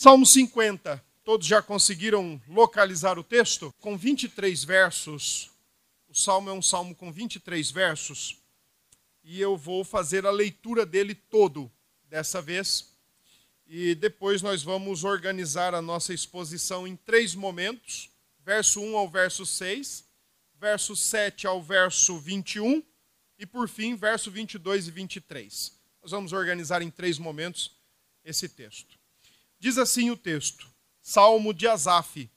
Salmo 50. Todos já conseguiram localizar o texto? Com 23 versos. O salmo é um salmo com 23 versos. E eu vou fazer a leitura dele todo dessa vez. E depois nós vamos organizar a nossa exposição em três momentos: verso 1 ao verso 6, verso 7 ao verso 21 e por fim, verso 22 e 23. Nós vamos organizar em três momentos esse texto. Diz assim o texto, Salmo de Asaf: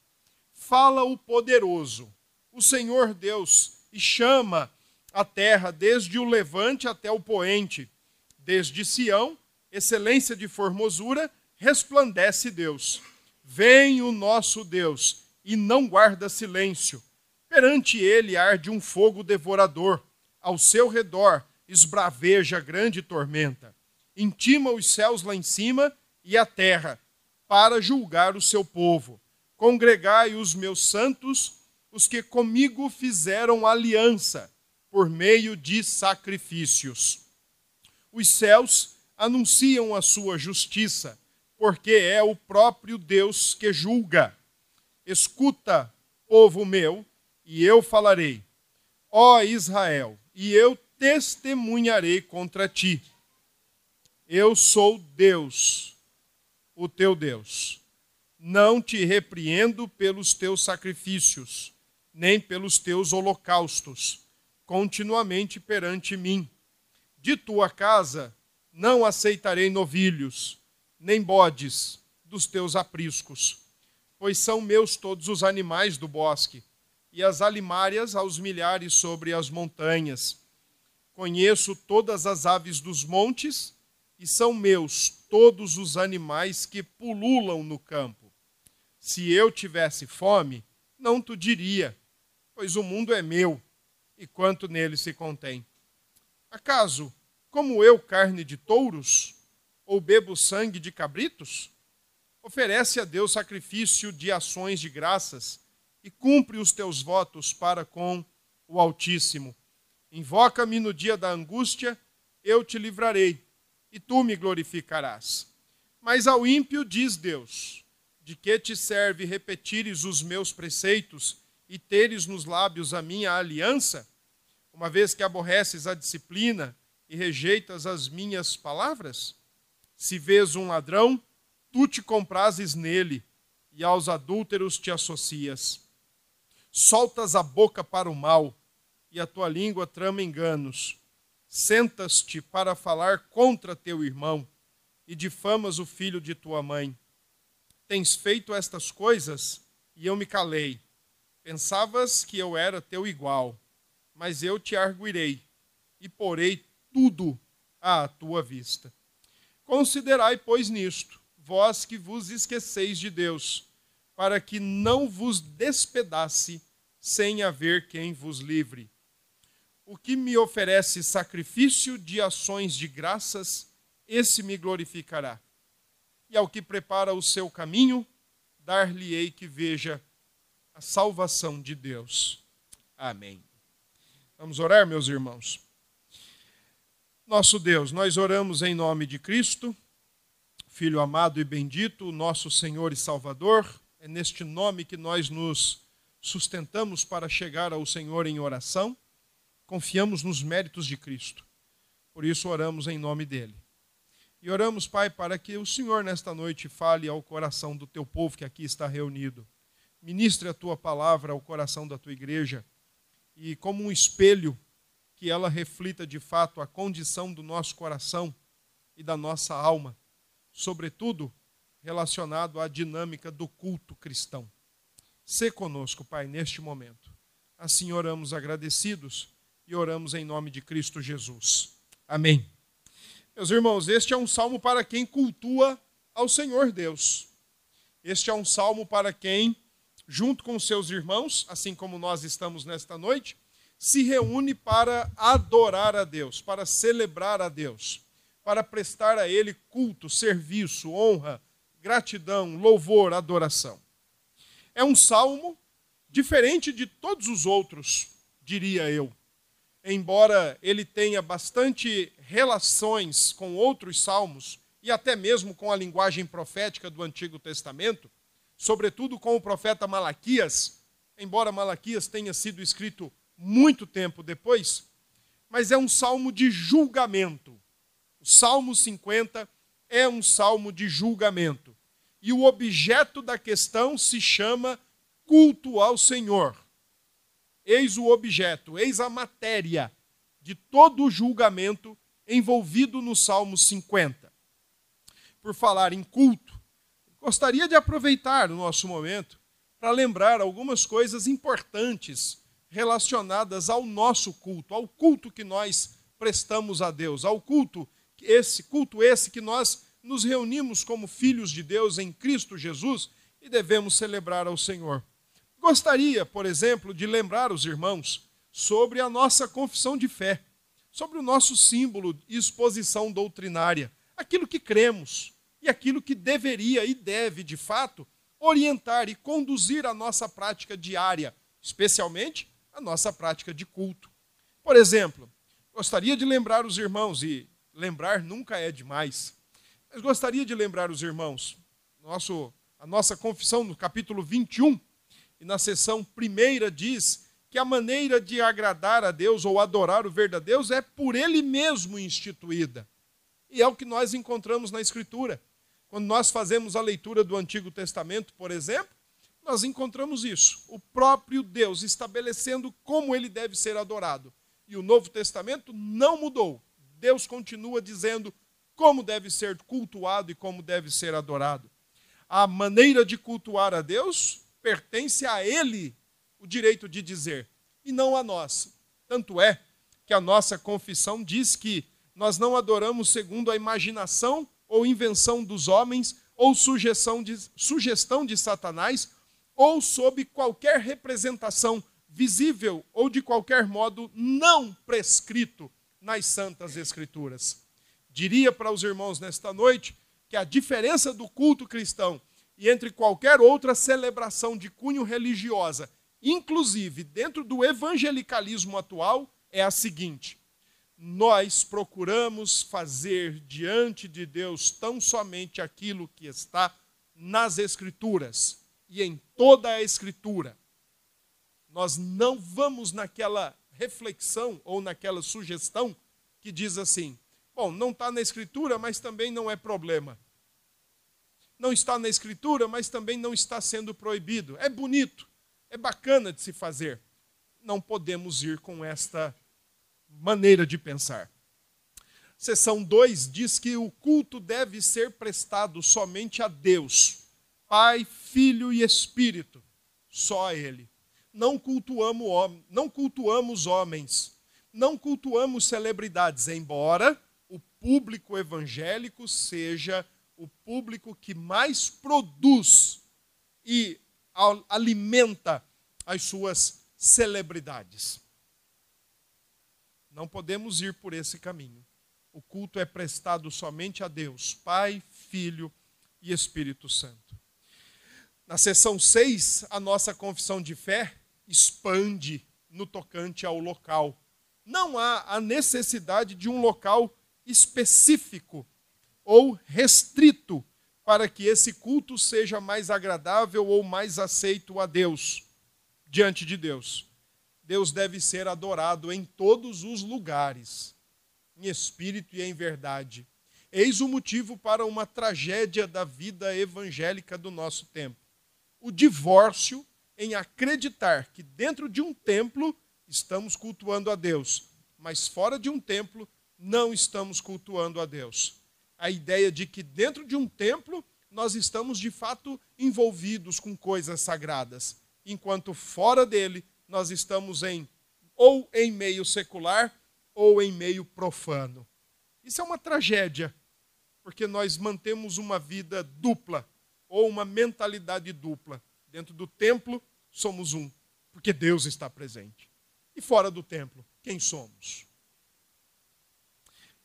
Fala o poderoso, o Senhor Deus, e chama a terra desde o levante até o poente, desde Sião, excelência de formosura, resplandece Deus. Vem o nosso Deus e não guarda silêncio. Perante ele arde um fogo devorador, ao seu redor esbraveja grande tormenta. Intima os céus lá em cima e a terra para julgar o seu povo. Congregai os meus santos, os que comigo fizeram aliança, por meio de sacrifícios. Os céus anunciam a sua justiça, porque é o próprio Deus que julga. Escuta, povo meu, e eu falarei. Ó Israel, e eu testemunharei contra ti. Eu sou Deus o teu Deus. Não te repreendo pelos teus sacrifícios, nem pelos teus holocaustos, continuamente perante mim. De tua casa não aceitarei novilhos, nem bodes dos teus apriscos, pois são meus todos os animais do bosque, e as alimárias aos milhares sobre as montanhas. Conheço todas as aves dos montes, e são meus todos os animais que pululam no campo. Se eu tivesse fome, não tu diria, pois o mundo é meu e quanto nele se contém. Acaso, como eu carne de touros, ou bebo sangue de cabritos? Oferece a Deus sacrifício de ações de graças e cumpre os teus votos para com o Altíssimo. Invoca-me no dia da angústia, eu te livrarei e tu me glorificarás. Mas ao ímpio diz Deus: De que te serve repetires os meus preceitos e teres nos lábios a minha aliança, uma vez que aborreces a disciplina e rejeitas as minhas palavras? Se vês um ladrão, tu te comprases nele, e aos adúlteros te associas. Soltas a boca para o mal, e a tua língua trama enganos sentas-te para falar contra teu irmão e difamas o filho de tua mãe. Tens feito estas coisas e eu me calei. Pensavas que eu era teu igual, mas eu te arguirei e porei tudo à tua vista. Considerai, pois, nisto, vós que vos esqueceis de Deus, para que não vos despedace sem haver quem vos livre o que me oferece sacrifício de ações de graças, esse me glorificará. E ao que prepara o seu caminho, dar-lhe-ei que veja a salvação de Deus. Amém. Vamos orar, meus irmãos. Nosso Deus, nós oramos em nome de Cristo, Filho amado e bendito, nosso Senhor e Salvador. É neste nome que nós nos sustentamos para chegar ao Senhor em oração confiamos nos méritos de Cristo. Por isso oramos em nome dele. E oramos, Pai, para que o Senhor nesta noite fale ao coração do teu povo que aqui está reunido. Ministre a tua palavra ao coração da tua igreja e, como um espelho, que ela reflita de fato a condição do nosso coração e da nossa alma, sobretudo relacionado à dinâmica do culto cristão. Se conosco, Pai, neste momento. Assim oramos agradecidos e oramos em nome de Cristo Jesus. Amém. Meus irmãos, este é um salmo para quem cultua ao Senhor Deus. Este é um salmo para quem, junto com seus irmãos, assim como nós estamos nesta noite, se reúne para adorar a Deus, para celebrar a Deus, para prestar a Ele culto, serviço, honra, gratidão, louvor, adoração. É um salmo diferente de todos os outros, diria eu embora ele tenha bastante relações com outros salmos e até mesmo com a linguagem profética do Antigo Testamento, sobretudo com o profeta Malaquias, embora Malaquias tenha sido escrito muito tempo depois, mas é um salmo de julgamento. O Salmo 50 é um salmo de julgamento. E o objeto da questão se chama culto ao Senhor. Eis o objeto, eis a matéria de todo o julgamento envolvido no Salmo 50. Por falar em culto, gostaria de aproveitar o nosso momento para lembrar algumas coisas importantes relacionadas ao nosso culto, ao culto que nós prestamos a Deus, ao culto esse culto esse que nós nos reunimos como filhos de Deus em Cristo Jesus e devemos celebrar ao Senhor. Gostaria, por exemplo, de lembrar os irmãos sobre a nossa confissão de fé, sobre o nosso símbolo e exposição doutrinária, aquilo que cremos e aquilo que deveria e deve, de fato, orientar e conduzir a nossa prática diária, especialmente a nossa prática de culto. Por exemplo, gostaria de lembrar os irmãos, e lembrar nunca é demais, mas gostaria de lembrar os irmãos, nosso, a nossa confissão no capítulo 21, e na seção primeira diz que a maneira de agradar a Deus ou adorar o verdadeiro Deus é por Ele mesmo instituída. E é o que nós encontramos na Escritura. Quando nós fazemos a leitura do Antigo Testamento, por exemplo, nós encontramos isso. O próprio Deus estabelecendo como ele deve ser adorado. E o Novo Testamento não mudou. Deus continua dizendo como deve ser cultuado e como deve ser adorado. A maneira de cultuar a Deus pertence a ele o direito de dizer, e não a nós. Tanto é que a nossa confissão diz que nós não adoramos segundo a imaginação ou invenção dos homens, ou sugestão de, sugestão de Satanás, ou sob qualquer representação visível ou de qualquer modo não prescrito nas Santas Escrituras. Diria para os irmãos nesta noite que a diferença do culto cristão e entre qualquer outra celebração de cunho religiosa, inclusive dentro do evangelicalismo atual, é a seguinte: nós procuramos fazer diante de Deus tão somente aquilo que está nas Escrituras e em toda a Escritura. Nós não vamos naquela reflexão ou naquela sugestão que diz assim: bom, não está na Escritura, mas também não é problema não está na Escritura, mas também não está sendo proibido. É bonito, é bacana de se fazer. Não podemos ir com esta maneira de pensar. Seção 2 diz que o culto deve ser prestado somente a Deus, Pai, Filho e Espírito, só a Ele. Não cultuamos, não cultuamos homens, não cultuamos celebridades, embora o público evangélico seja o público que mais produz e alimenta as suas celebridades. Não podemos ir por esse caminho. O culto é prestado somente a Deus, Pai, Filho e Espírito Santo. Na seção 6, a nossa confissão de fé expande no tocante ao local. Não há a necessidade de um local específico ou restrito para que esse culto seja mais agradável ou mais aceito a Deus, diante de Deus. Deus deve ser adorado em todos os lugares, em espírito e em verdade. Eis o motivo para uma tragédia da vida evangélica do nosso tempo: o divórcio em acreditar que dentro de um templo estamos cultuando a Deus, mas fora de um templo não estamos cultuando a Deus a ideia de que dentro de um templo nós estamos de fato envolvidos com coisas sagradas, enquanto fora dele nós estamos em ou em meio secular ou em meio profano. Isso é uma tragédia, porque nós mantemos uma vida dupla ou uma mentalidade dupla. Dentro do templo somos um, porque Deus está presente. E fora do templo, quem somos?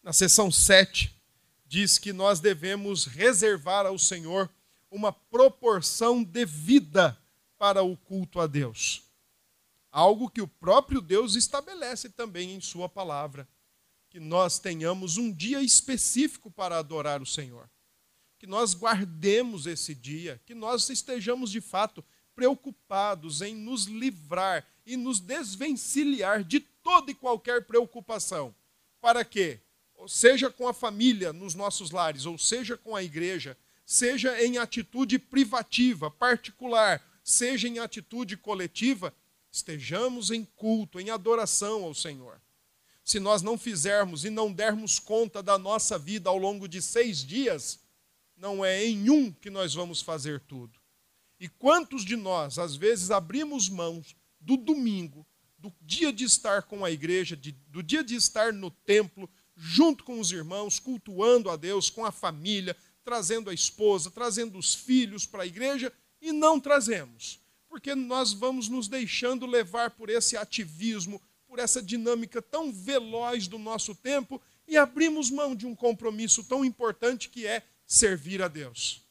Na seção 7, diz que nós devemos reservar ao Senhor uma proporção devida para o culto a Deus. Algo que o próprio Deus estabelece também em Sua palavra, que nós tenhamos um dia específico para adorar o Senhor. Que nós guardemos esse dia, que nós estejamos de fato preocupados em nos livrar e nos desvencilhar de toda e qualquer preocupação. Para quê? Seja com a família nos nossos lares, ou seja com a igreja, seja em atitude privativa, particular, seja em atitude coletiva, estejamos em culto, em adoração ao Senhor. Se nós não fizermos e não dermos conta da nossa vida ao longo de seis dias, não é em um que nós vamos fazer tudo. E quantos de nós, às vezes, abrimos mãos do domingo, do dia de estar com a igreja, de, do dia de estar no templo, junto com os irmãos, cultuando a Deus, com a família, trazendo a esposa, trazendo os filhos para a igreja e não trazemos, porque nós vamos nos deixando levar por esse ativismo, por essa dinâmica tão veloz do nosso tempo e abrimos mão de um compromisso tão importante que é servir a Deus.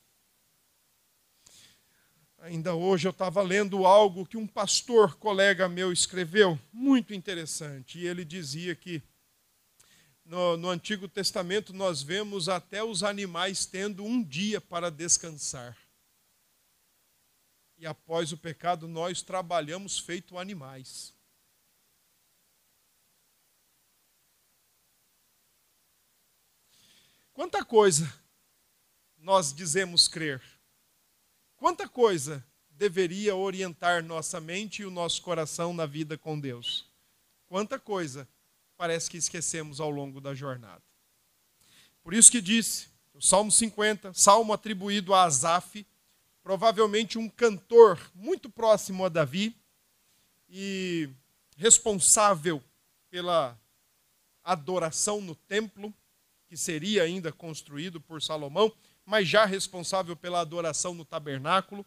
Ainda hoje eu estava lendo algo que um pastor colega meu escreveu, muito interessante, e ele dizia que no, no, Antigo Testamento nós vemos até os animais tendo um dia para descansar. E após o pecado nós trabalhamos feito animais. Quanta coisa nós dizemos crer. Quanta coisa deveria orientar nossa mente e o nosso coração na vida com Deus. Quanta coisa parece que esquecemos ao longo da jornada. Por isso que disse, o Salmo 50, salmo atribuído a Asaf, provavelmente um cantor muito próximo a Davi e responsável pela adoração no templo, que seria ainda construído por Salomão, mas já responsável pela adoração no tabernáculo.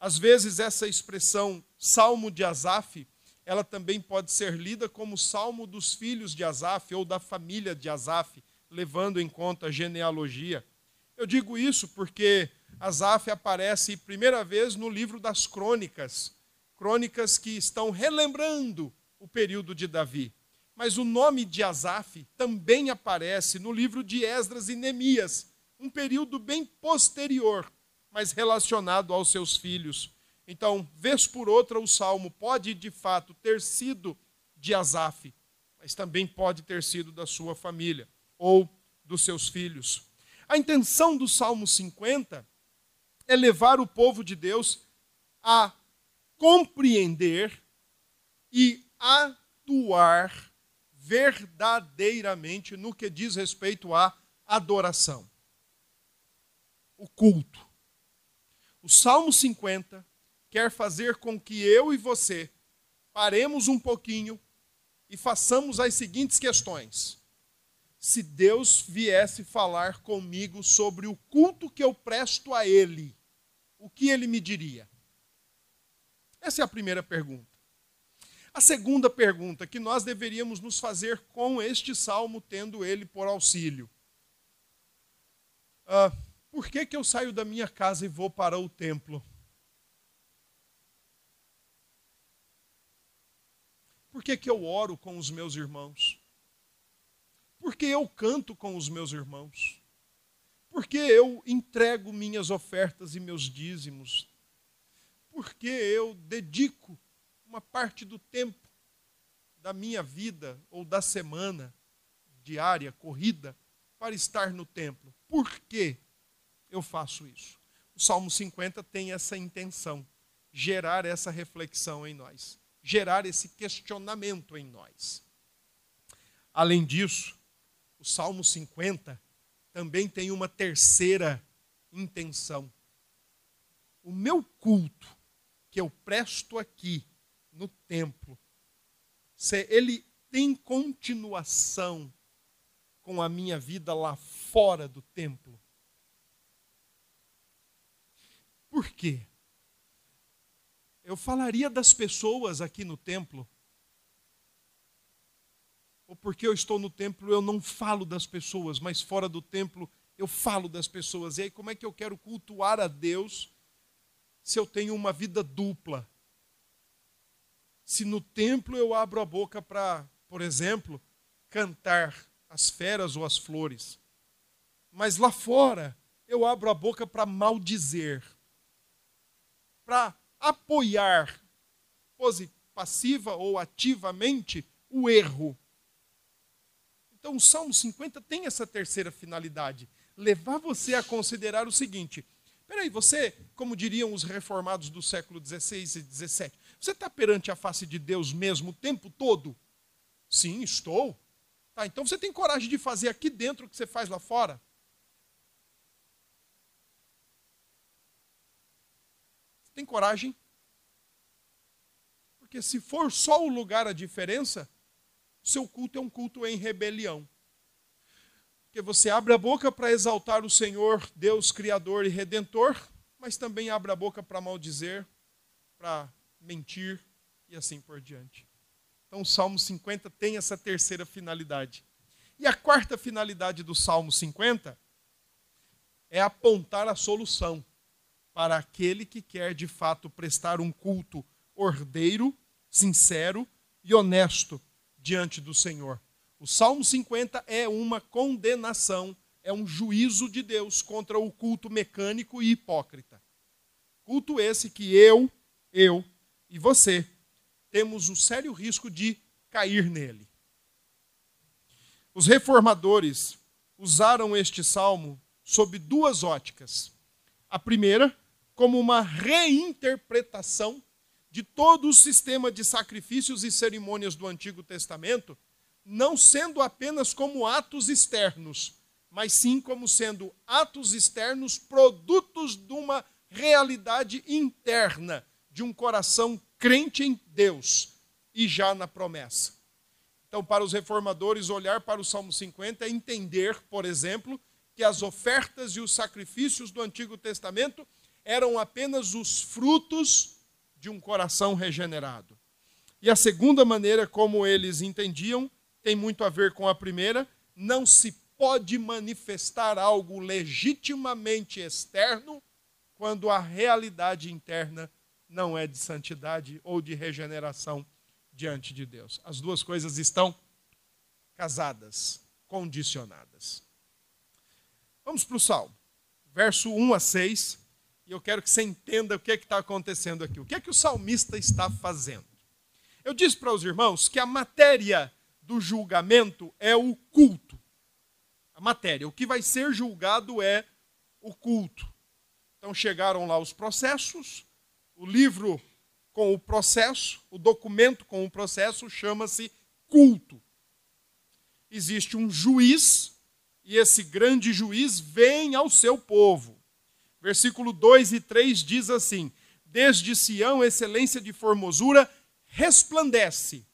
Às vezes essa expressão Salmo de Asaf ela também pode ser lida como salmo dos filhos de Asaf ou da família de Asaf, levando em conta a genealogia. Eu digo isso porque Asaf aparece primeira vez no livro das crônicas, crônicas que estão relembrando o período de Davi. Mas o nome de Asaf também aparece no livro de Esdras e Neemias, um período bem posterior, mas relacionado aos seus filhos. Então, vez por outra, o salmo pode de fato ter sido de Asaf, mas também pode ter sido da sua família ou dos seus filhos. A intenção do Salmo 50 é levar o povo de Deus a compreender e atuar verdadeiramente no que diz respeito à adoração, o culto. O Salmo 50 quer fazer com que eu e você paremos um pouquinho e façamos as seguintes questões. Se Deus viesse falar comigo sobre o culto que eu presto a Ele, o que Ele me diria? Essa é a primeira pergunta. A segunda pergunta que nós deveríamos nos fazer com este salmo, tendo ele por auxílio: uh, Por que, que eu saio da minha casa e vou para o templo? Por que, que eu oro com os meus irmãos? Por que eu canto com os meus irmãos? Por que eu entrego minhas ofertas e meus dízimos? Por que eu dedico uma parte do tempo da minha vida ou da semana diária, corrida, para estar no templo? Por que eu faço isso? O Salmo 50 tem essa intenção, gerar essa reflexão em nós gerar esse questionamento em nós. Além disso, o Salmo 50 também tem uma terceira intenção. O meu culto que eu presto aqui no templo, se ele tem continuação com a minha vida lá fora do templo. Por quê? Eu falaria das pessoas aqui no templo. Ou porque eu estou no templo, eu não falo das pessoas, mas fora do templo eu falo das pessoas. E aí, como é que eu quero cultuar a Deus se eu tenho uma vida dupla? Se no templo eu abro a boca para, por exemplo, cantar as feras ou as flores. Mas lá fora, eu abro a boca para maldizer, para apoiar passiva ou ativamente o erro. Então, o Salmo 50 tem essa terceira finalidade: levar você a considerar o seguinte. Peraí, você, como diriam os reformados do século XVI e XVII, você está perante a face de Deus mesmo o tempo todo? Sim, estou. Tá, então você tem coragem de fazer aqui dentro o que você faz lá fora? Tem coragem? Porque se for só o lugar a diferença, seu culto é um culto em rebelião. Porque você abre a boca para exaltar o Senhor, Deus Criador e Redentor, mas também abre a boca para maldizer, para mentir e assim por diante. Então o Salmo 50 tem essa terceira finalidade. E a quarta finalidade do Salmo 50 é apontar a solução para aquele que quer de fato prestar um culto ordeiro, sincero e honesto diante do Senhor. O Salmo 50 é uma condenação, é um juízo de Deus contra o culto mecânico e hipócrita. Culto esse que eu, eu e você temos o sério risco de cair nele. Os reformadores usaram este salmo sob duas óticas. A primeira, como uma reinterpretação de todo o sistema de sacrifícios e cerimônias do Antigo Testamento, não sendo apenas como atos externos, mas sim como sendo atos externos produtos de uma realidade interna, de um coração crente em Deus e já na promessa. Então, para os reformadores, olhar para o Salmo 50 é entender, por exemplo, que as ofertas e os sacrifícios do Antigo Testamento eram apenas os frutos de um coração regenerado. E a segunda maneira como eles entendiam tem muito a ver com a primeira: não se pode manifestar algo legitimamente externo quando a realidade interna não é de santidade ou de regeneração diante de Deus. As duas coisas estão casadas, condicionadas. Vamos para o Salmo, verso 1 a 6, e eu quero que você entenda o que é está acontecendo aqui. O que é que o salmista está fazendo? Eu disse para os irmãos que a matéria do julgamento é o culto. A matéria, o que vai ser julgado é o culto. Então chegaram lá os processos, o livro com o processo, o documento com o processo chama-se culto. Existe um juiz, e esse grande juiz vem ao seu povo. Versículo 2 e 3 diz assim: Desde Sião, excelência de formosura, resplandece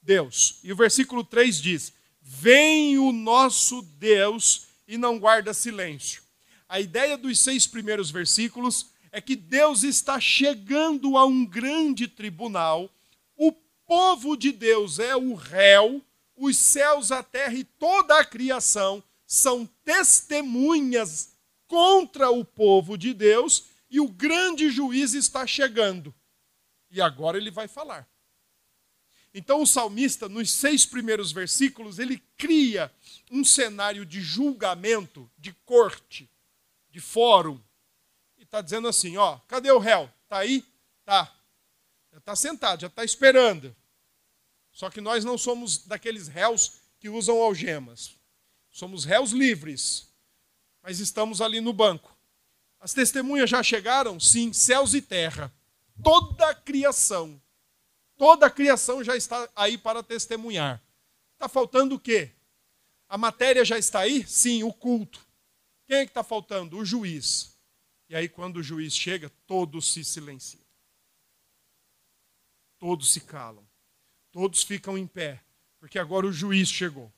Deus. E o versículo 3 diz: Vem o nosso Deus e não guarda silêncio. A ideia dos seis primeiros versículos é que Deus está chegando a um grande tribunal, o povo de Deus é o réu, os céus, a terra e toda a criação são testemunhas contra o povo de Deus e o grande juiz está chegando. E agora ele vai falar. Então o salmista, nos seis primeiros versículos, ele cria um cenário de julgamento, de corte, de fórum, está dizendo assim: ó, cadê o réu? Está aí? Tá. Já está sentado, já está esperando. Só que nós não somos daqueles réus que usam algemas. Somos réus livres, mas estamos ali no banco. As testemunhas já chegaram? Sim, céus e terra. Toda a criação. Toda a criação já está aí para testemunhar. Está faltando o quê? A matéria já está aí? Sim, o culto. Quem é que está faltando? O juiz. E aí, quando o juiz chega, todos se silenciam. Todos se calam. Todos ficam em pé, porque agora o juiz chegou.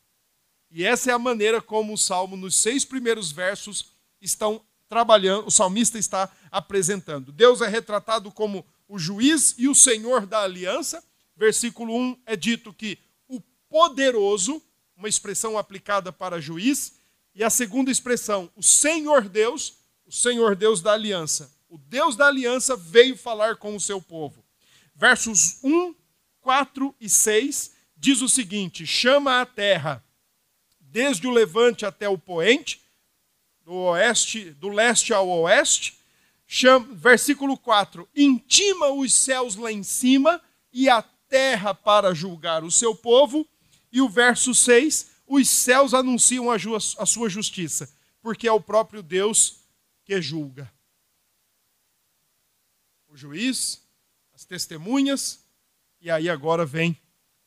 E essa é a maneira como o salmo, nos seis primeiros versos, estão trabalhando, o salmista está apresentando. Deus é retratado como o juiz e o senhor da aliança. Versículo 1 é dito que o poderoso, uma expressão aplicada para juiz, e a segunda expressão, o Senhor Deus, o Senhor Deus da aliança. O Deus da aliança veio falar com o seu povo. Versos 1, 4 e 6 diz o seguinte: chama a terra, desde o levante até o poente, do oeste, do leste ao oeste. Chama, versículo 4: intima os céus lá em cima e a terra para julgar o seu povo. E o verso 6: os céus anunciam a, ju a sua justiça, porque é o próprio Deus que julga. O juiz, as testemunhas, e aí agora vem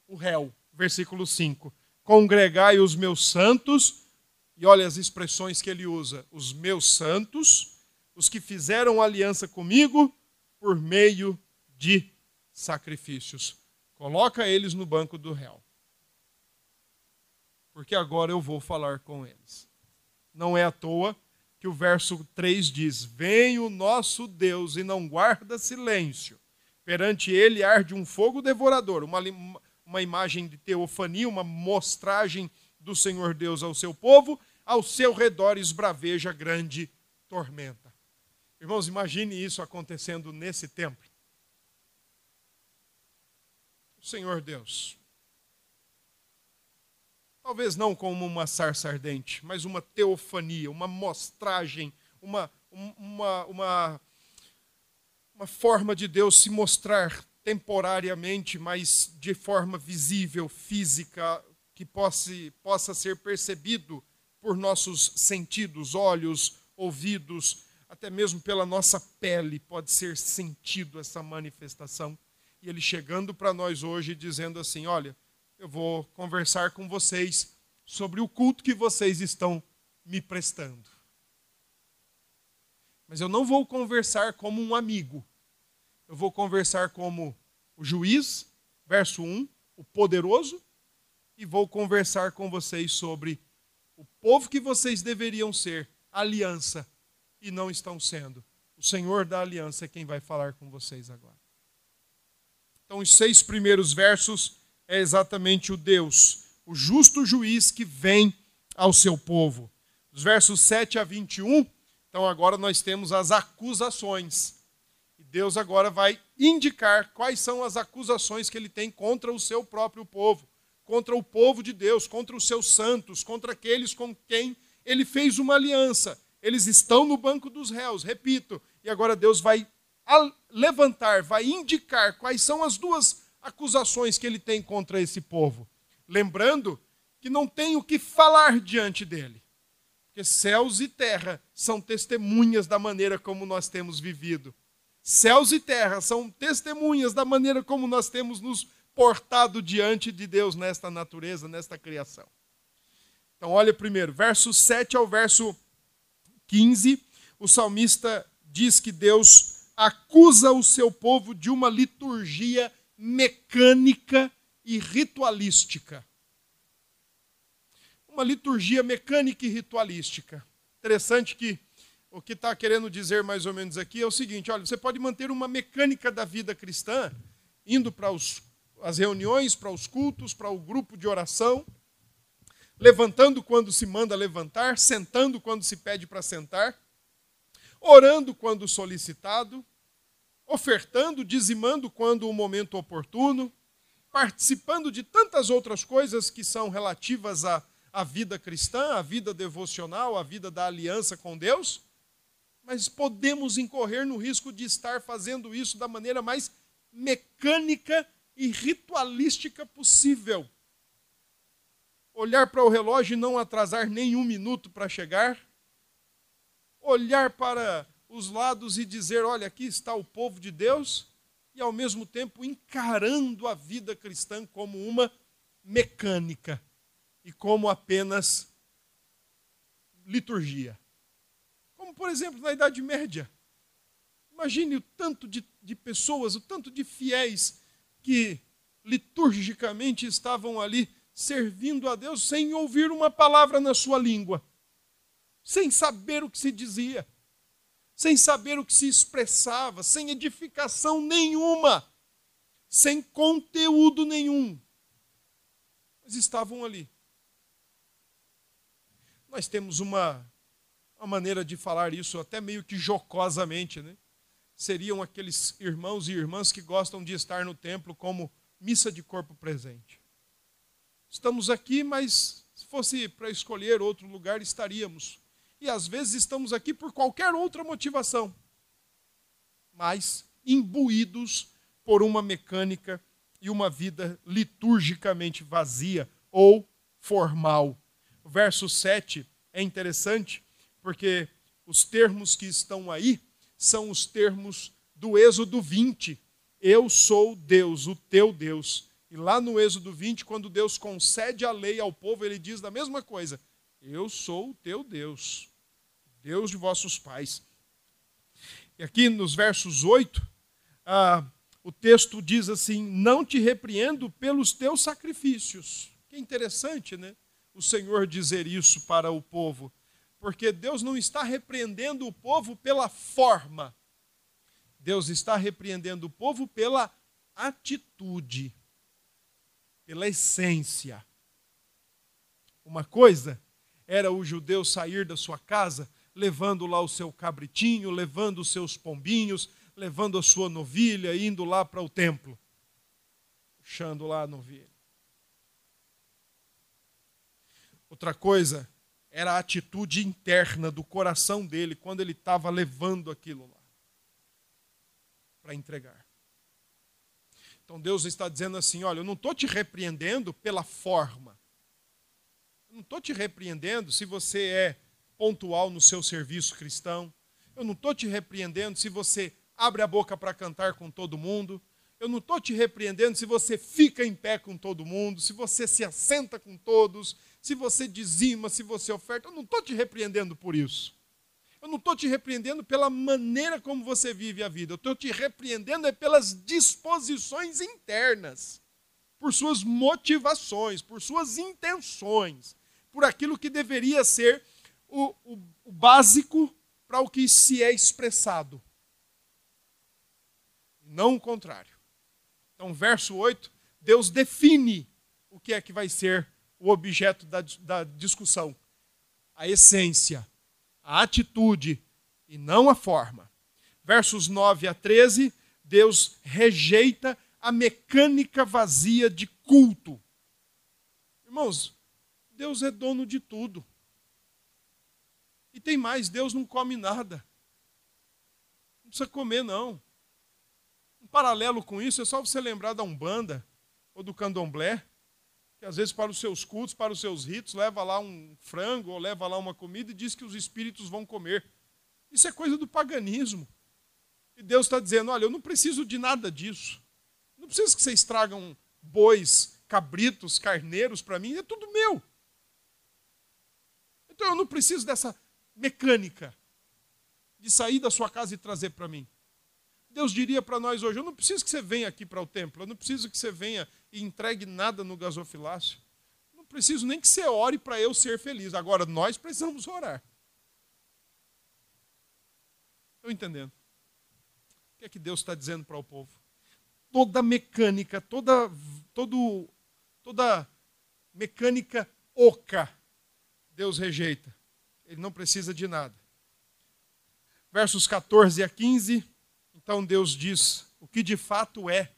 o réu. Versículo 5: Congregai os meus santos, e olha as expressões que ele usa: os meus santos, os que fizeram aliança comigo por meio de sacrifícios. Coloca eles no banco do réu. Porque agora eu vou falar com eles. Não é à toa que o verso 3 diz: Vem o nosso Deus e não guarda silêncio. Perante ele arde um fogo devorador, uma, uma imagem de teofania, uma mostragem do Senhor Deus ao seu povo, ao seu redor esbraveja grande tormenta. Irmãos, imagine isso acontecendo nesse templo. O Senhor Deus, talvez não como uma sarça ardente, mas uma teofania, uma mostragem, uma, uma, uma, uma forma de Deus se mostrar temporariamente, mas de forma visível, física, que possa, possa ser percebido por nossos sentidos, olhos, ouvidos, até mesmo pela nossa pele, pode ser sentido essa manifestação. E ele chegando para nós hoje dizendo assim: Olha, eu vou conversar com vocês sobre o culto que vocês estão me prestando. Mas eu não vou conversar como um amigo. Eu vou conversar como o juiz, verso 1, o poderoso, e vou conversar com vocês sobre o povo que vocês deveriam ser, aliança, e não estão sendo. O Senhor da aliança é quem vai falar com vocês agora. Então, os seis primeiros versos é exatamente o Deus, o justo juiz que vem ao seu povo. Os versos 7 a 21, então agora nós temos as acusações. Deus agora vai indicar quais são as acusações que ele tem contra o seu próprio povo, contra o povo de Deus, contra os seus santos, contra aqueles com quem ele fez uma aliança. Eles estão no banco dos réus, repito. E agora Deus vai levantar, vai indicar quais são as duas acusações que ele tem contra esse povo. Lembrando que não tem o que falar diante dele. Porque céus e terra são testemunhas da maneira como nós temos vivido. Céus e terra são testemunhas da maneira como nós temos nos portado diante de Deus nesta natureza, nesta criação. Então, olha primeiro, verso 7 ao verso 15, o salmista diz que Deus acusa o seu povo de uma liturgia mecânica e ritualística. Uma liturgia mecânica e ritualística. Interessante que o que está querendo dizer mais ou menos aqui é o seguinte: olha, você pode manter uma mecânica da vida cristã, indo para as reuniões, para os cultos, para o grupo de oração, levantando quando se manda levantar, sentando quando se pede para sentar, orando quando solicitado, ofertando, dizimando quando o momento oportuno, participando de tantas outras coisas que são relativas à, à vida cristã, à vida devocional, à vida da aliança com Deus, mas podemos incorrer no risco de estar fazendo isso da maneira mais mecânica e ritualística possível. Olhar para o relógio e não atrasar nenhum minuto para chegar, olhar para os lados e dizer: olha, aqui está o povo de Deus, e ao mesmo tempo encarando a vida cristã como uma mecânica e como apenas liturgia. Por exemplo, na Idade Média. Imagine o tanto de, de pessoas, o tanto de fiéis que liturgicamente estavam ali servindo a Deus sem ouvir uma palavra na sua língua, sem saber o que se dizia sem saber o que se expressava, sem edificação nenhuma, sem conteúdo nenhum. Mas estavam ali. Nós temos uma, uma maneira de falar isso até meio que jocosamente, né? Seriam aqueles irmãos e irmãs que gostam de estar no templo como missa de corpo presente. Estamos aqui, mas Se fosse para escolher outro lugar, estaríamos. E às vezes estamos aqui por qualquer outra motivação, mas imbuídos por uma mecânica e uma vida liturgicamente vazia ou formal. O verso 7 é interessante porque os termos que estão aí são os termos do Êxodo 20. Eu sou Deus, o teu Deus. E lá no Êxodo 20, quando Deus concede a lei ao povo, ele diz da mesma coisa: Eu sou o teu Deus, Deus de vossos pais. E aqui nos versos 8, ah, o texto diz assim: Não te repreendo pelos teus sacrifícios. Que interessante, né? O Senhor dizer isso para o povo. Porque Deus não está repreendendo o povo pela forma, Deus está repreendendo o povo pela atitude, pela essência. Uma coisa era o judeu sair da sua casa levando lá o seu cabritinho, levando os seus pombinhos, levando a sua novilha, indo lá para o templo, puxando lá a novilha. Outra coisa era a atitude interna do coração dele quando ele estava levando aquilo lá para entregar. Então Deus está dizendo assim: olha, eu não estou te repreendendo pela forma. Eu não estou te repreendendo se você é pontual no seu serviço cristão. Eu não estou te repreendendo se você abre a boca para cantar com todo mundo. Eu não estou te repreendendo se você fica em pé com todo mundo, se você se assenta com todos, se você dizima, se você oferta. Eu não estou te repreendendo por isso. Eu não estou te repreendendo pela maneira como você vive a vida. Eu estou te repreendendo é pelas disposições internas, por suas motivações, por suas intenções, por aquilo que deveria ser o, o, o básico para o que se é expressado. Não o contrário. Então, verso 8, Deus define o que é que vai ser o objeto da, da discussão. A essência a atitude e não a forma. Versos 9 a 13, Deus rejeita a mecânica vazia de culto. Irmãos, Deus é dono de tudo. E tem mais, Deus não come nada. Não precisa comer, não. Um paralelo com isso é só você lembrar da Umbanda ou do Candomblé que às vezes para os seus cultos, para os seus ritos, leva lá um frango ou leva lá uma comida e diz que os espíritos vão comer. Isso é coisa do paganismo. E Deus está dizendo: olha, eu não preciso de nada disso. Não preciso que vocês tragam bois, cabritos, carneiros para mim, é tudo meu. Então eu não preciso dessa mecânica de sair da sua casa e trazer para mim. Deus diria para nós hoje: eu não preciso que você venha aqui para o templo, eu não preciso que você venha e entregue nada no gasofilácio. Não preciso nem que você ore para eu ser feliz. Agora, nós precisamos orar. Estão entendendo? O que é que Deus está dizendo para o povo? Toda mecânica, toda, todo, toda mecânica oca, Deus rejeita. Ele não precisa de nada. Versos 14 a 15, então Deus diz o que de fato é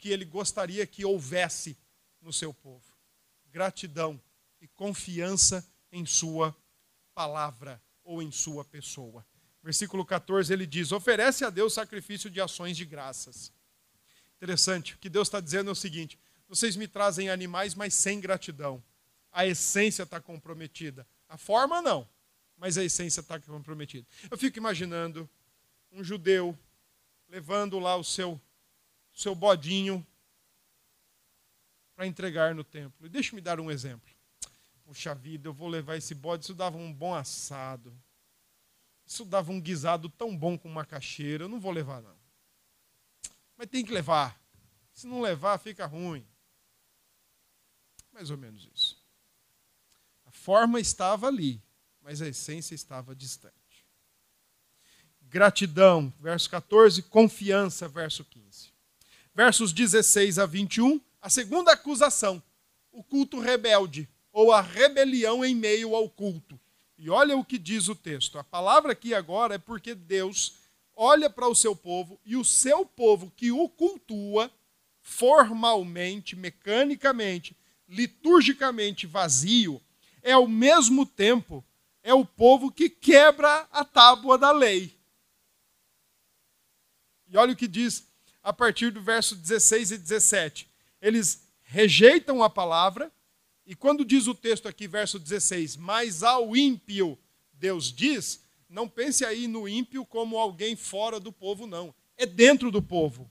que ele gostaria que houvesse no seu povo: gratidão e confiança em Sua palavra ou em Sua pessoa. Versículo 14 ele diz: oferece a Deus sacrifício de ações de graças. Interessante, o que Deus está dizendo é o seguinte: vocês me trazem animais, mas sem gratidão. A essência está comprometida. A forma não, mas a essência está comprometida. Eu fico imaginando um judeu levando lá o seu seu bodinho para entregar no templo. E deixa-me dar um exemplo. Puxa vida, eu vou levar esse bode, isso dava um bom assado. Isso dava um guisado tão bom com macaxeira, eu não vou levar não. Mas tem que levar. Se não levar, fica ruim. Mais ou menos isso. A forma estava ali, mas a essência estava distante. Gratidão, verso 14, confiança, verso 15 versos 16 a 21, a segunda acusação, o culto rebelde, ou a rebelião em meio ao culto. E olha o que diz o texto. A palavra aqui agora é porque Deus olha para o seu povo e o seu povo que o cultua formalmente, mecanicamente, liturgicamente vazio, é ao mesmo tempo é o povo que quebra a tábua da lei. E olha o que diz a partir do verso 16 e 17. Eles rejeitam a palavra, e quando diz o texto aqui, verso 16, mas ao ímpio Deus diz, não pense aí no ímpio como alguém fora do povo, não. É dentro do povo.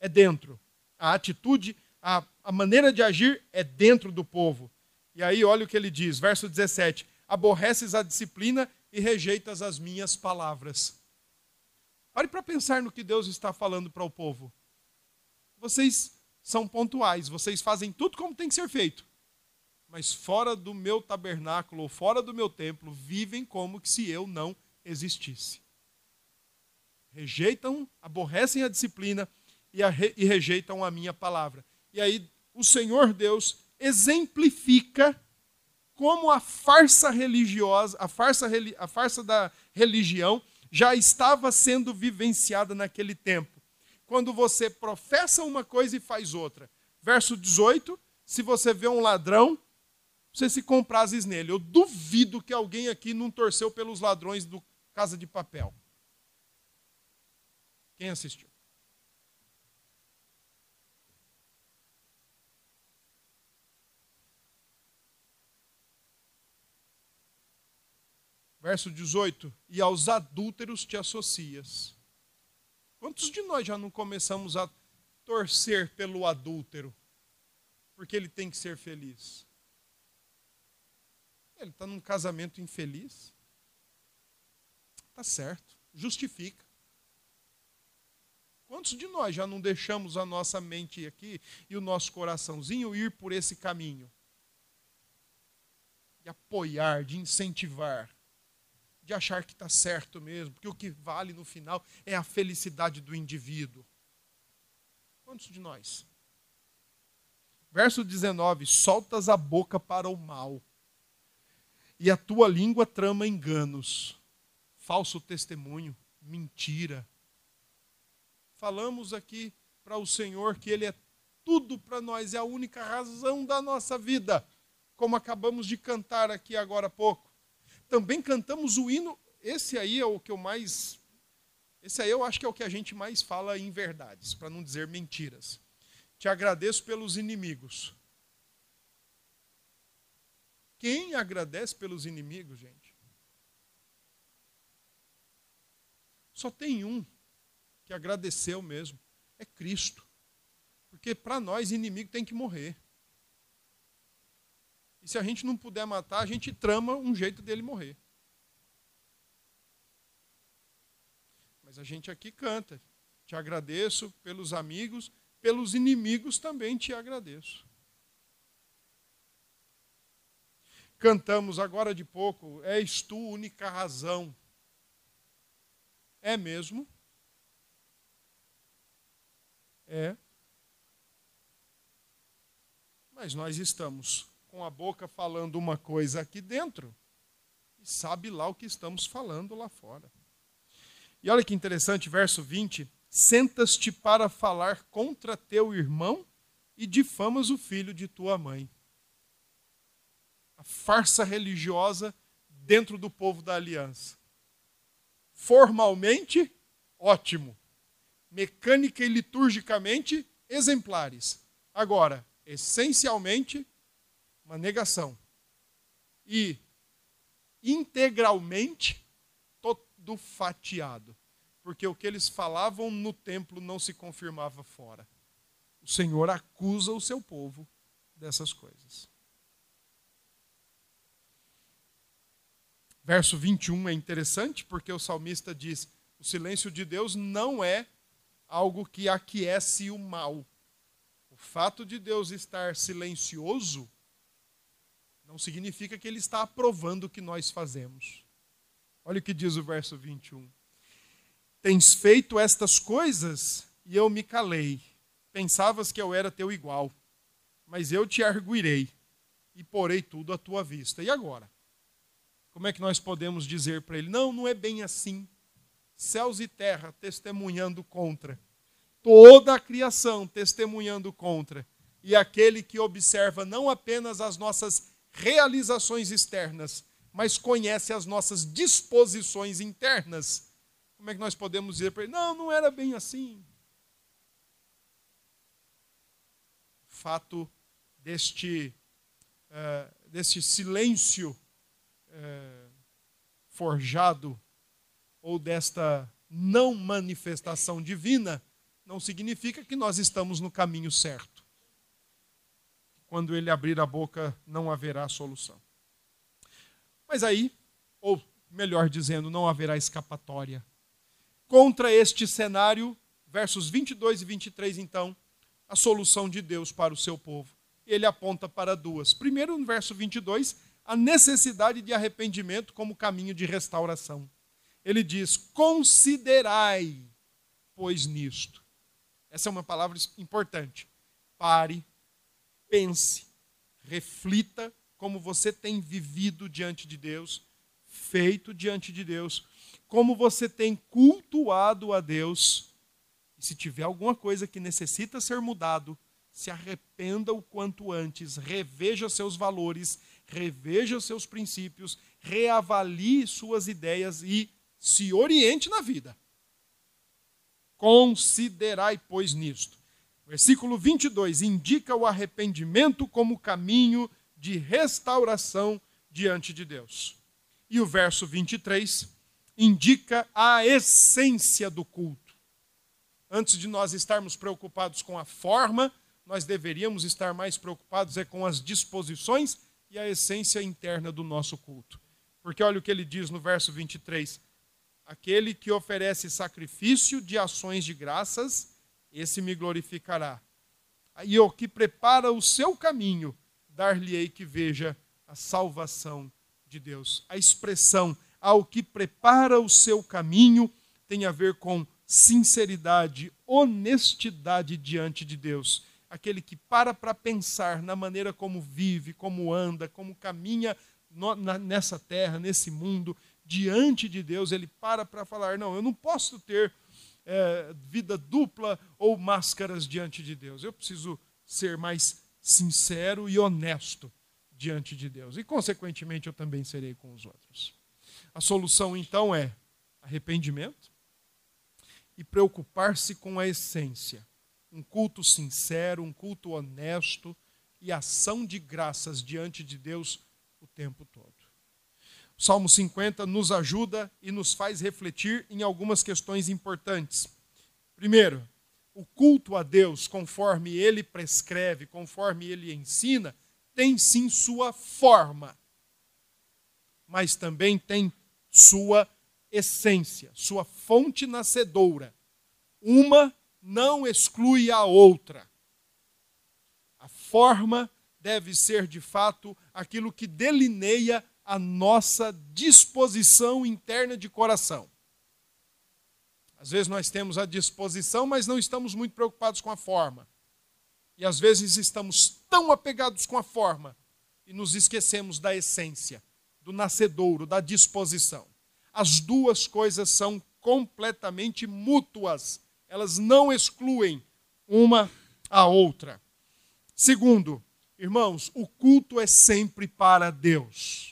É dentro. A atitude, a, a maneira de agir é dentro do povo. E aí, olha o que ele diz, verso 17: Aborreces a disciplina e rejeitas as minhas palavras. Pare para pensar no que Deus está falando para o povo. Vocês são pontuais, vocês fazem tudo como tem que ser feito. Mas fora do meu tabernáculo ou fora do meu templo, vivem como se eu não existisse. Rejeitam, aborrecem a disciplina e, a, e rejeitam a minha palavra. E aí o Senhor Deus exemplifica como a farsa religiosa, a farsa, a farsa da religião já estava sendo vivenciada naquele tempo. Quando você professa uma coisa e faz outra. Verso 18: se você vê um ladrão, você se comprases nele. Eu duvido que alguém aqui não torceu pelos ladrões do Casa de Papel. Quem assistiu? Verso 18: E aos adúlteros te associas. Quantos de nós já não começamos a torcer pelo adúltero? Porque ele tem que ser feliz. Ele está num casamento infeliz. Está certo, justifica. Quantos de nós já não deixamos a nossa mente aqui e o nosso coraçãozinho ir por esse caminho? De apoiar, de incentivar de achar que está certo mesmo, porque o que vale no final é a felicidade do indivíduo. Quantos de nós? Verso 19: Soltas a boca para o mal, e a tua língua trama enganos, falso testemunho, mentira. Falamos aqui para o Senhor que Ele é tudo para nós, é a única razão da nossa vida, como acabamos de cantar aqui agora há pouco também cantamos o hino. Esse aí é o que eu mais. Esse aí eu acho que é o que a gente mais fala em verdades, para não dizer mentiras. Te agradeço pelos inimigos. Quem agradece pelos inimigos, gente? Só tem um que agradeceu mesmo: é Cristo. Porque para nós, inimigo tem que morrer. E se a gente não puder matar, a gente trama um jeito dele morrer. Mas a gente aqui canta. Te agradeço pelos amigos, pelos inimigos também te agradeço. Cantamos agora de pouco, és tu única razão. É mesmo? É. Mas nós estamos com a boca falando uma coisa aqui dentro e sabe lá o que estamos falando lá fora. E olha que interessante, verso 20: Sentas-te para falar contra teu irmão e difamas o filho de tua mãe. A farsa religiosa dentro do povo da aliança. Formalmente, ótimo. Mecânica e liturgicamente, exemplares. Agora, essencialmente, uma negação. E integralmente todo fatiado, porque o que eles falavam no templo não se confirmava fora. O Senhor acusa o seu povo dessas coisas. Verso 21 é interessante porque o salmista diz: o silêncio de Deus não é algo que aquece o mal. O fato de Deus estar silencioso não significa que ele está aprovando o que nós fazemos. Olha o que diz o verso 21. Tens feito estas coisas e eu me calei. Pensavas que eu era teu igual, mas eu te arguirei e porei tudo à tua vista. E agora? Como é que nós podemos dizer para ele: não, não é bem assim? Céus e terra testemunhando contra, toda a criação testemunhando contra. e aquele que observa não apenas as nossas realizações externas, mas conhece as nossas disposições internas. Como é que nós podemos dizer para ele: não, não era bem assim? Fato deste, uh, deste silêncio uh, forjado, ou desta não manifestação divina, não significa que nós estamos no caminho certo. Quando ele abrir a boca, não haverá solução. Mas aí, ou melhor dizendo, não haverá escapatória. Contra este cenário, versos 22 e 23, então, a solução de Deus para o seu povo. Ele aponta para duas. Primeiro, no verso 22, a necessidade de arrependimento como caminho de restauração. Ele diz: Considerai, pois, nisto. Essa é uma palavra importante. Pare, pense, reflita como você tem vivido diante de Deus, feito diante de Deus, como você tem cultuado a Deus. E se tiver alguma coisa que necessita ser mudado, se arrependa o quanto antes, reveja seus valores, reveja seus princípios, reavalie suas ideias e se oriente na vida. Considerai, pois, nisto. Versículo 22 indica o arrependimento como caminho de restauração diante de Deus. E o verso 23 indica a essência do culto. Antes de nós estarmos preocupados com a forma, nós deveríamos estar mais preocupados é com as disposições e a essência interna do nosso culto. Porque olha o que ele diz no verso 23: Aquele que oferece sacrifício de ações de graças, esse me glorificará. E o que prepara o seu caminho, dar-lhe-ei que veja a salvação de Deus. A expressão ao que prepara o seu caminho tem a ver com sinceridade, honestidade diante de Deus. Aquele que para para pensar na maneira como vive, como anda, como caminha nessa terra, nesse mundo, diante de Deus, ele para para falar: não, eu não posso ter é, vida dupla ou máscaras diante de Deus. Eu preciso ser mais sincero e honesto diante de Deus. E, consequentemente, eu também serei com os outros. A solução, então, é arrependimento e preocupar-se com a essência. Um culto sincero, um culto honesto e ação de graças diante de Deus o tempo todo. Salmo 50 nos ajuda e nos faz refletir em algumas questões importantes. Primeiro, o culto a Deus, conforme ele prescreve, conforme ele ensina, tem sim sua forma, mas também tem sua essência, sua fonte nascedoura. Uma não exclui a outra. A forma deve ser, de fato, aquilo que delineia a nossa disposição interna de coração. Às vezes nós temos a disposição, mas não estamos muito preocupados com a forma. E às vezes estamos tão apegados com a forma e nos esquecemos da essência, do nascedouro, da disposição. As duas coisas são completamente mútuas, elas não excluem uma a outra. Segundo, irmãos, o culto é sempre para Deus.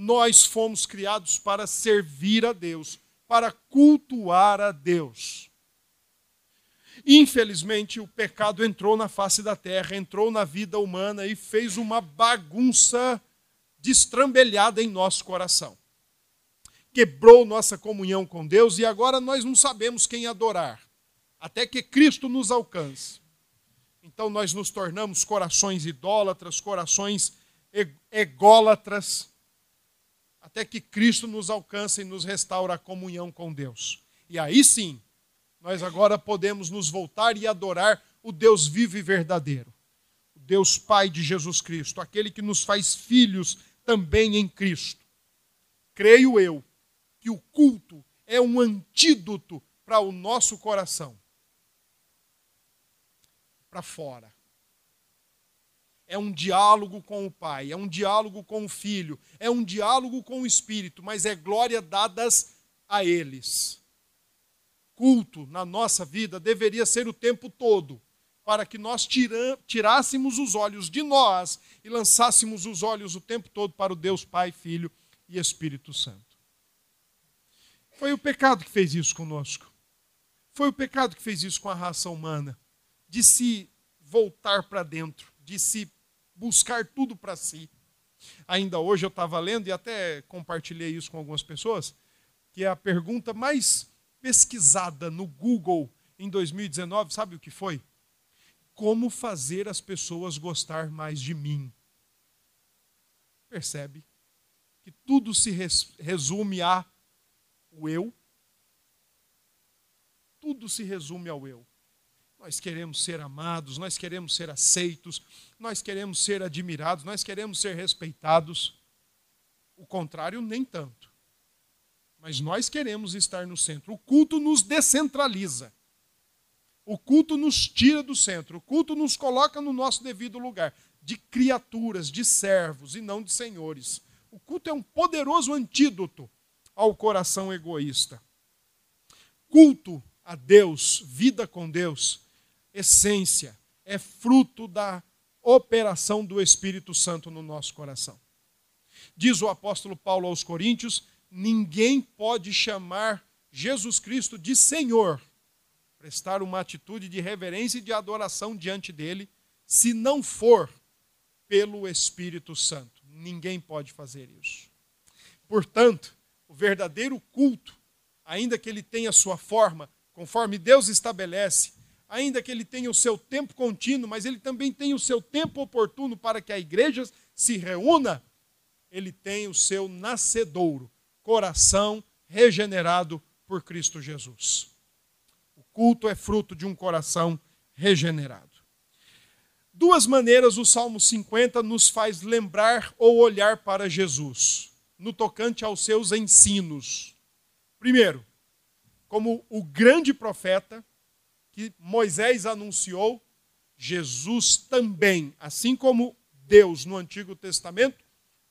Nós fomos criados para servir a Deus para cultuar a Deus. Infelizmente, o pecado entrou na face da terra, entrou na vida humana e fez uma bagunça destrambelhada em nosso coração. Quebrou nossa comunhão com Deus e agora nós não sabemos quem adorar, até que Cristo nos alcance. Então nós nos tornamos corações idólatras, corações ególatras, até que Cristo nos alcance e nos restaure a comunhão com Deus. E aí sim, nós agora podemos nos voltar e adorar o Deus vivo e verdadeiro. O Deus Pai de Jesus Cristo, aquele que nos faz filhos também em Cristo. Creio eu que o culto é um antídoto para o nosso coração. Para fora é um diálogo com o Pai, é um diálogo com o Filho, é um diálogo com o Espírito, mas é glória dadas a eles. Culto na nossa vida deveria ser o tempo todo, para que nós tirássemos os olhos de nós e lançássemos os olhos o tempo todo para o Deus Pai, Filho e Espírito Santo. Foi o pecado que fez isso conosco. Foi o pecado que fez isso com a raça humana, de se voltar para dentro, de se buscar tudo para si. Ainda hoje eu estava lendo e até compartilhei isso com algumas pessoas, que é a pergunta mais pesquisada no Google em 2019, sabe o que foi? Como fazer as pessoas gostar mais de mim? Percebe que tudo se resume a o eu? Tudo se resume ao eu. Nós queremos ser amados, nós queremos ser aceitos, nós queremos ser admirados, nós queremos ser respeitados. O contrário, nem tanto. Mas nós queremos estar no centro. O culto nos descentraliza. O culto nos tira do centro. O culto nos coloca no nosso devido lugar de criaturas, de servos e não de senhores. O culto é um poderoso antídoto ao coração egoísta. Culto a Deus, vida com Deus, essência, é fruto da operação do Espírito Santo no nosso coração. Diz o apóstolo Paulo aos Coríntios: ninguém pode chamar Jesus Cristo de Senhor, prestar uma atitude de reverência e de adoração diante dele, se não for pelo Espírito Santo. Ninguém pode fazer isso. Portanto, o verdadeiro culto, ainda que ele tenha sua forma, conforme Deus estabelece, ainda que ele tenha o seu tempo contínuo, mas ele também tem o seu tempo oportuno para que a igreja se reúna, ele tem o seu nascedouro, coração regenerado por Cristo Jesus. O culto é fruto de um coração regenerado. Duas maneiras o Salmo 50 nos faz lembrar ou olhar para Jesus, no tocante aos seus ensinos. Primeiro, como o grande profeta, que Moisés anunciou, Jesus também, assim como Deus no Antigo Testamento,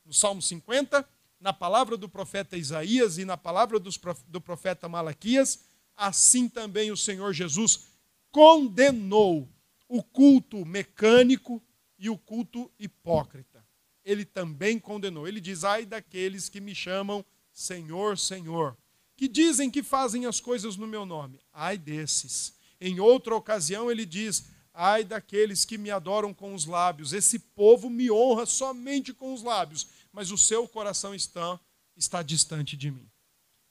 no Salmo 50, na palavra do profeta Isaías e na palavra do profeta Malaquias, assim também o Senhor Jesus condenou o culto mecânico e o culto hipócrita. Ele também condenou. Ele diz: ai daqueles que me chamam Senhor, Senhor, que dizem que fazem as coisas no meu nome. Ai desses. Em outra ocasião, ele diz: Ai daqueles que me adoram com os lábios, esse povo me honra somente com os lábios, mas o seu coração está, está distante de mim.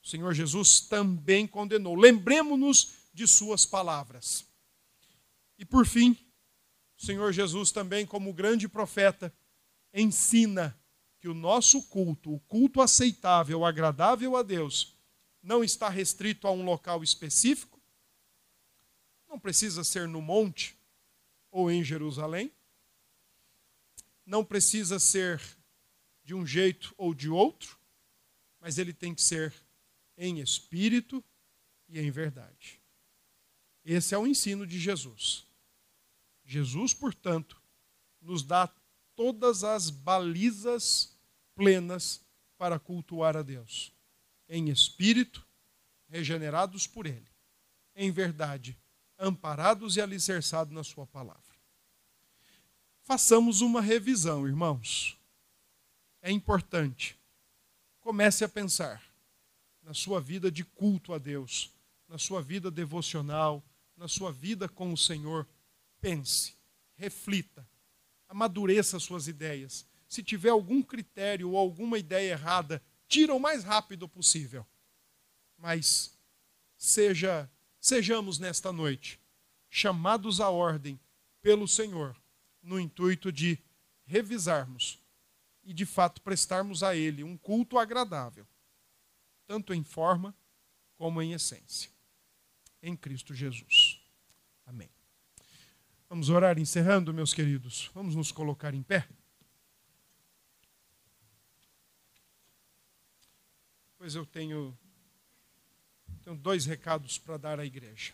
O Senhor Jesus também condenou. Lembremos-nos de suas palavras. E por fim, o Senhor Jesus também, como grande profeta, ensina que o nosso culto, o culto aceitável, agradável a Deus, não está restrito a um local específico, não precisa ser no monte ou em Jerusalém. Não precisa ser de um jeito ou de outro, mas ele tem que ser em espírito e em verdade. Esse é o ensino de Jesus. Jesus, portanto, nos dá todas as balizas plenas para cultuar a Deus, em espírito, regenerados por Ele, em verdade amparados e alicerçados na Sua palavra. Façamos uma revisão, irmãos. É importante. Comece a pensar na sua vida de culto a Deus, na sua vida devocional, na sua vida com o Senhor. Pense, reflita, amadureça suas ideias. Se tiver algum critério ou alguma ideia errada, tira o mais rápido possível. Mas seja sejamos nesta noite chamados à ordem pelo Senhor, no intuito de revisarmos e de fato prestarmos a Ele um culto agradável, tanto em forma como em essência. Em Cristo Jesus. Amém. Vamos orar encerrando, meus queridos. Vamos nos colocar em pé. Pois eu tenho tenho dois recados para dar à igreja.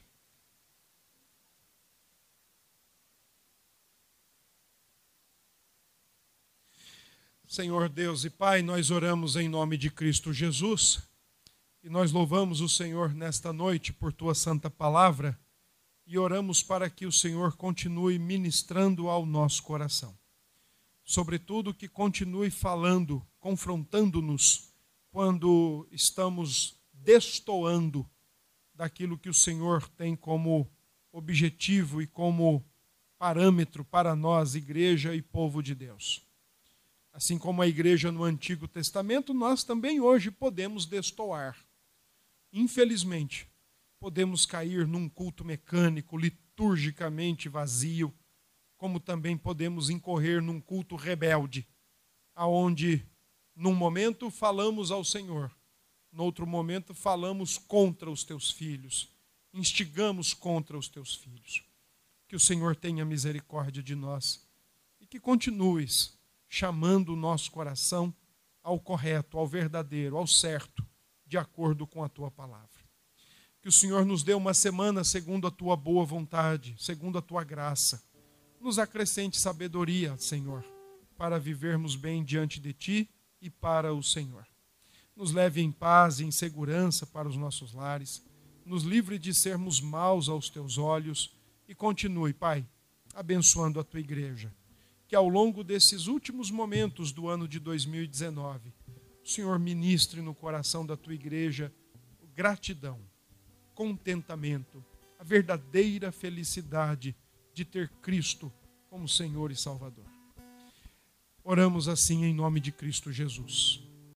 Senhor Deus e Pai, nós oramos em nome de Cristo Jesus e nós louvamos o Senhor nesta noite por tua santa palavra e oramos para que o Senhor continue ministrando ao nosso coração. Sobretudo que continue falando, confrontando-nos quando estamos destoando daquilo que o Senhor tem como objetivo e como parâmetro para nós, igreja e povo de Deus. Assim como a igreja no Antigo Testamento, nós também hoje podemos destoar. Infelizmente, podemos cair num culto mecânico, liturgicamente vazio, como também podemos incorrer num culto rebelde, aonde num momento falamos ao Senhor, no outro momento falamos contra os teus filhos, instigamos contra os teus filhos. Que o Senhor tenha misericórdia de nós e que continues chamando o nosso coração ao correto, ao verdadeiro, ao certo, de acordo com a tua palavra. Que o Senhor nos dê uma semana segundo a tua boa vontade, segundo a tua graça. Nos acrescente sabedoria, Senhor, para vivermos bem diante de ti e para o Senhor. Nos leve em paz e em segurança para os nossos lares. Nos livre de sermos maus aos teus olhos e continue, Pai, abençoando a tua igreja. Que ao longo desses últimos momentos do ano de 2019, o Senhor ministre no coração da tua igreja gratidão contentamento, a verdadeira felicidade de ter Cristo como Senhor e Salvador. Oramos assim em nome de Cristo Jesus.